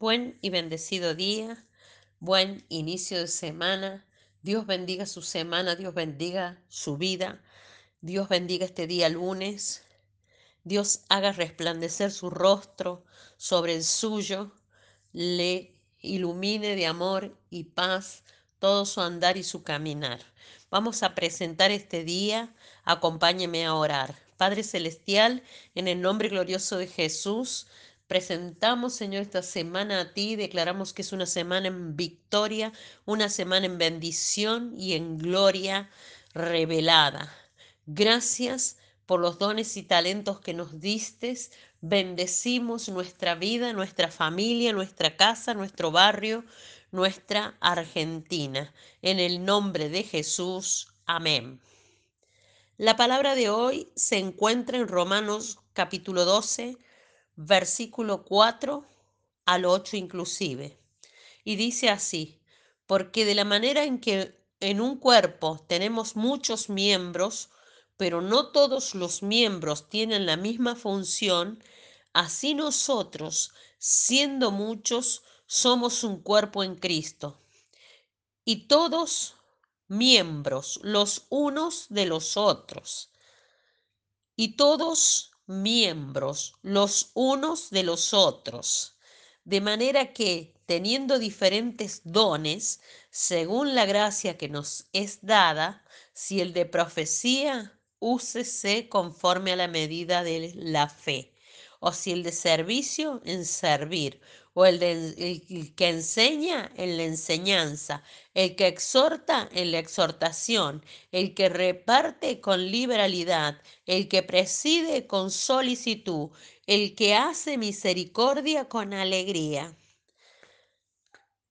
Buen y bendecido día, buen inicio de semana. Dios bendiga su semana, Dios bendiga su vida, Dios bendiga este día lunes. Dios haga resplandecer su rostro sobre el suyo, le ilumine de amor y paz todo su andar y su caminar. Vamos a presentar este día, acompáñeme a orar. Padre Celestial, en el nombre glorioso de Jesús, Presentamos, Señor, esta semana a ti, declaramos que es una semana en victoria, una semana en bendición y en gloria revelada. Gracias por los dones y talentos que nos distes. Bendecimos nuestra vida, nuestra familia, nuestra casa, nuestro barrio, nuestra Argentina. En el nombre de Jesús. Amén. La palabra de hoy se encuentra en Romanos capítulo 12 versículo 4 al 8 inclusive. Y dice así, porque de la manera en que en un cuerpo tenemos muchos miembros, pero no todos los miembros tienen la misma función, así nosotros, siendo muchos, somos un cuerpo en Cristo. Y todos miembros los unos de los otros. Y todos miembros los unos de los otros, de manera que, teniendo diferentes dones, según la gracia que nos es dada, si el de profecía, úsese conforme a la medida de la fe o si el de servicio en servir, o el, de, que enseña en la enseñanza, el que exhorta en la exhortación, el que reparte con liberalidad, el que preside con solicitud, el que hace misericordia con alegría.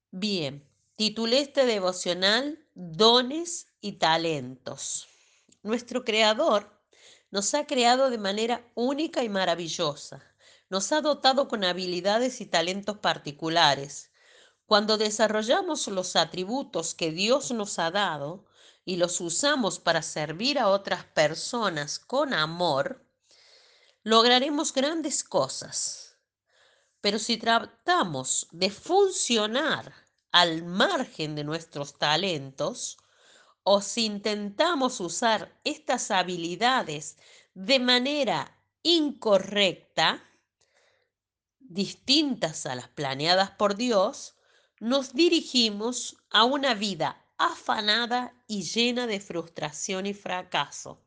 Bien, titulé este devocional Dones y Talentos. Nuestro Creador nos ha creado de manera única y maravillosa. Nos ha dotado con habilidades y talentos particulares. Cuando desarrollamos los atributos que Dios nos ha dado y los usamos para servir a otras personas con amor, lograremos grandes cosas. Pero si tratamos de funcionar al margen de nuestros talentos, o si intentamos usar estas habilidades de manera incorrecta, distintas a las planeadas por Dios, nos dirigimos a una vida afanada y llena de frustración y fracaso.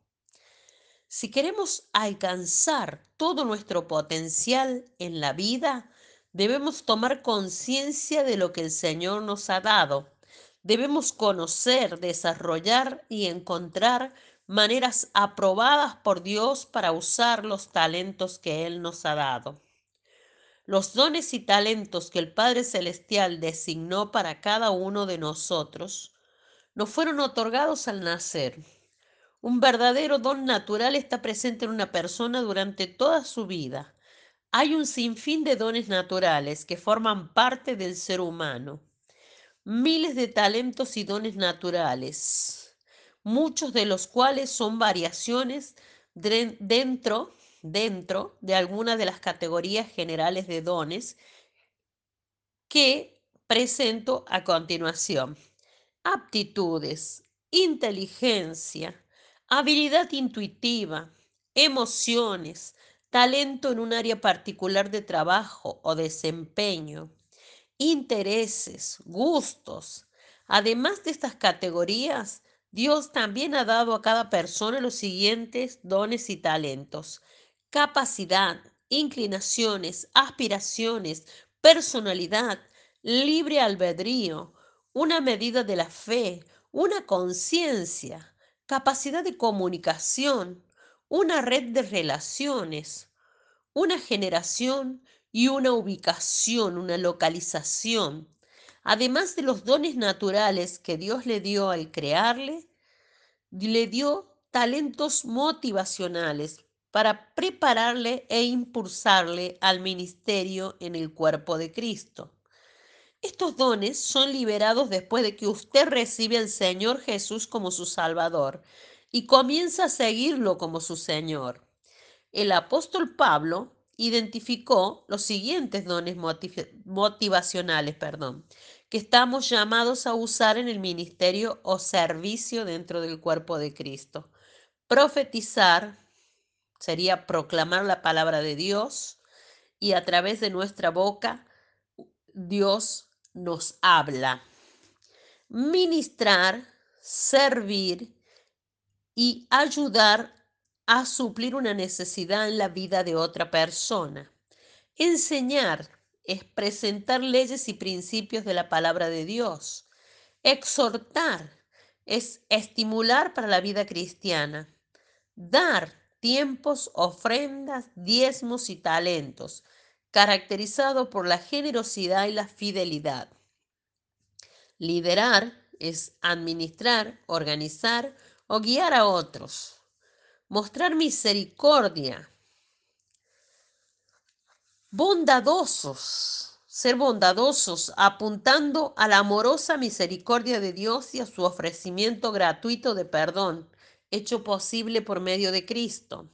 Si queremos alcanzar todo nuestro potencial en la vida, debemos tomar conciencia de lo que el Señor nos ha dado Debemos conocer, desarrollar y encontrar maneras aprobadas por Dios para usar los talentos que Él nos ha dado. Los dones y talentos que el Padre Celestial designó para cada uno de nosotros nos fueron otorgados al nacer. Un verdadero don natural está presente en una persona durante toda su vida. Hay un sinfín de dones naturales que forman parte del ser humano miles de talentos y dones naturales, muchos de los cuales son variaciones dentro, dentro de alguna de las categorías generales de dones que presento a continuación. Aptitudes, inteligencia, habilidad intuitiva, emociones, talento en un área particular de trabajo o desempeño, intereses, gustos. Además de estas categorías, Dios también ha dado a cada persona los siguientes dones y talentos. Capacidad, inclinaciones, aspiraciones, personalidad, libre albedrío, una medida de la fe, una conciencia, capacidad de comunicación, una red de relaciones, una generación y una ubicación, una localización. Además de los dones naturales que Dios le dio al crearle, le dio talentos motivacionales para prepararle e impulsarle al ministerio en el cuerpo de Cristo. Estos dones son liberados después de que usted recibe al Señor Jesús como su Salvador y comienza a seguirlo como su Señor. El apóstol Pablo identificó los siguientes dones motivacionales, perdón, que estamos llamados a usar en el ministerio o servicio dentro del cuerpo de Cristo. Profetizar sería proclamar la palabra de Dios y a través de nuestra boca Dios nos habla. Ministrar, servir y ayudar a suplir una necesidad en la vida de otra persona. Enseñar es presentar leyes y principios de la palabra de Dios. Exhortar es estimular para la vida cristiana. Dar tiempos, ofrendas, diezmos y talentos, caracterizado por la generosidad y la fidelidad. Liderar es administrar, organizar o guiar a otros. Mostrar misericordia. Bondadosos. Ser bondadosos apuntando a la amorosa misericordia de Dios y a su ofrecimiento gratuito de perdón, hecho posible por medio de Cristo.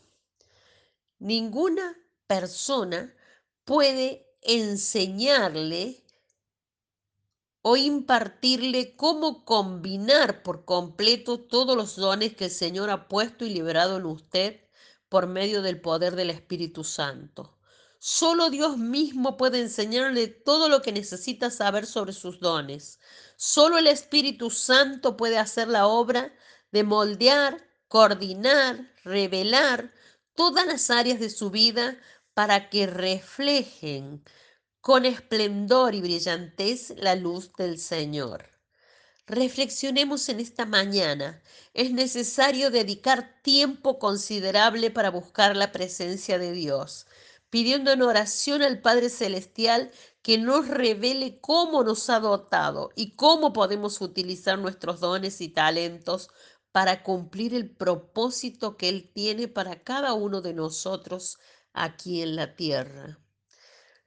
Ninguna persona puede enseñarle o impartirle cómo combinar por completo todos los dones que el Señor ha puesto y liberado en usted por medio del poder del Espíritu Santo. Solo Dios mismo puede enseñarle todo lo que necesita saber sobre sus dones. Solo el Espíritu Santo puede hacer la obra de moldear, coordinar, revelar todas las áreas de su vida para que reflejen con esplendor y brillantez la luz del Señor. Reflexionemos en esta mañana. Es necesario dedicar tiempo considerable para buscar la presencia de Dios, pidiendo en oración al Padre Celestial que nos revele cómo nos ha dotado y cómo podemos utilizar nuestros dones y talentos para cumplir el propósito que Él tiene para cada uno de nosotros aquí en la tierra.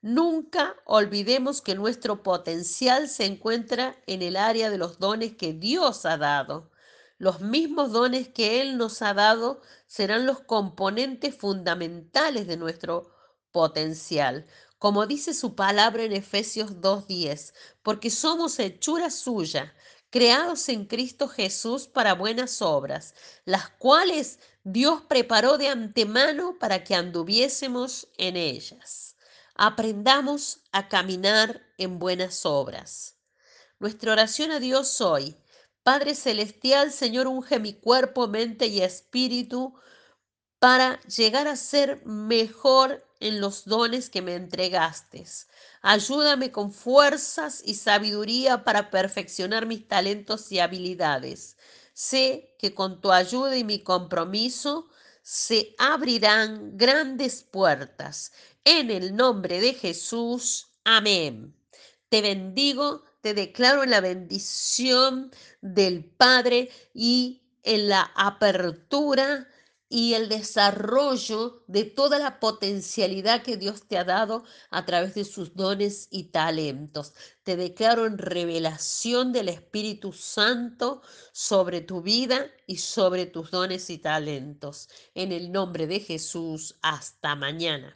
Nunca olvidemos que nuestro potencial se encuentra en el área de los dones que Dios ha dado. Los mismos dones que Él nos ha dado serán los componentes fundamentales de nuestro potencial. Como dice su palabra en Efesios 2.10, porque somos hechura suya, creados en Cristo Jesús para buenas obras, las cuales Dios preparó de antemano para que anduviésemos en ellas. Aprendamos a caminar en buenas obras. Nuestra oración a Dios hoy. Padre Celestial, Señor, unge mi cuerpo, mente y espíritu para llegar a ser mejor en los dones que me entregaste. Ayúdame con fuerzas y sabiduría para perfeccionar mis talentos y habilidades. Sé que con tu ayuda y mi compromiso se abrirán grandes puertas. En el nombre de Jesús, amén. Te bendigo, te declaro en la bendición del Padre y en la apertura y el desarrollo de toda la potencialidad que Dios te ha dado a través de sus dones y talentos. Te declaro en revelación del Espíritu Santo sobre tu vida y sobre tus dones y talentos. En el nombre de Jesús, hasta mañana.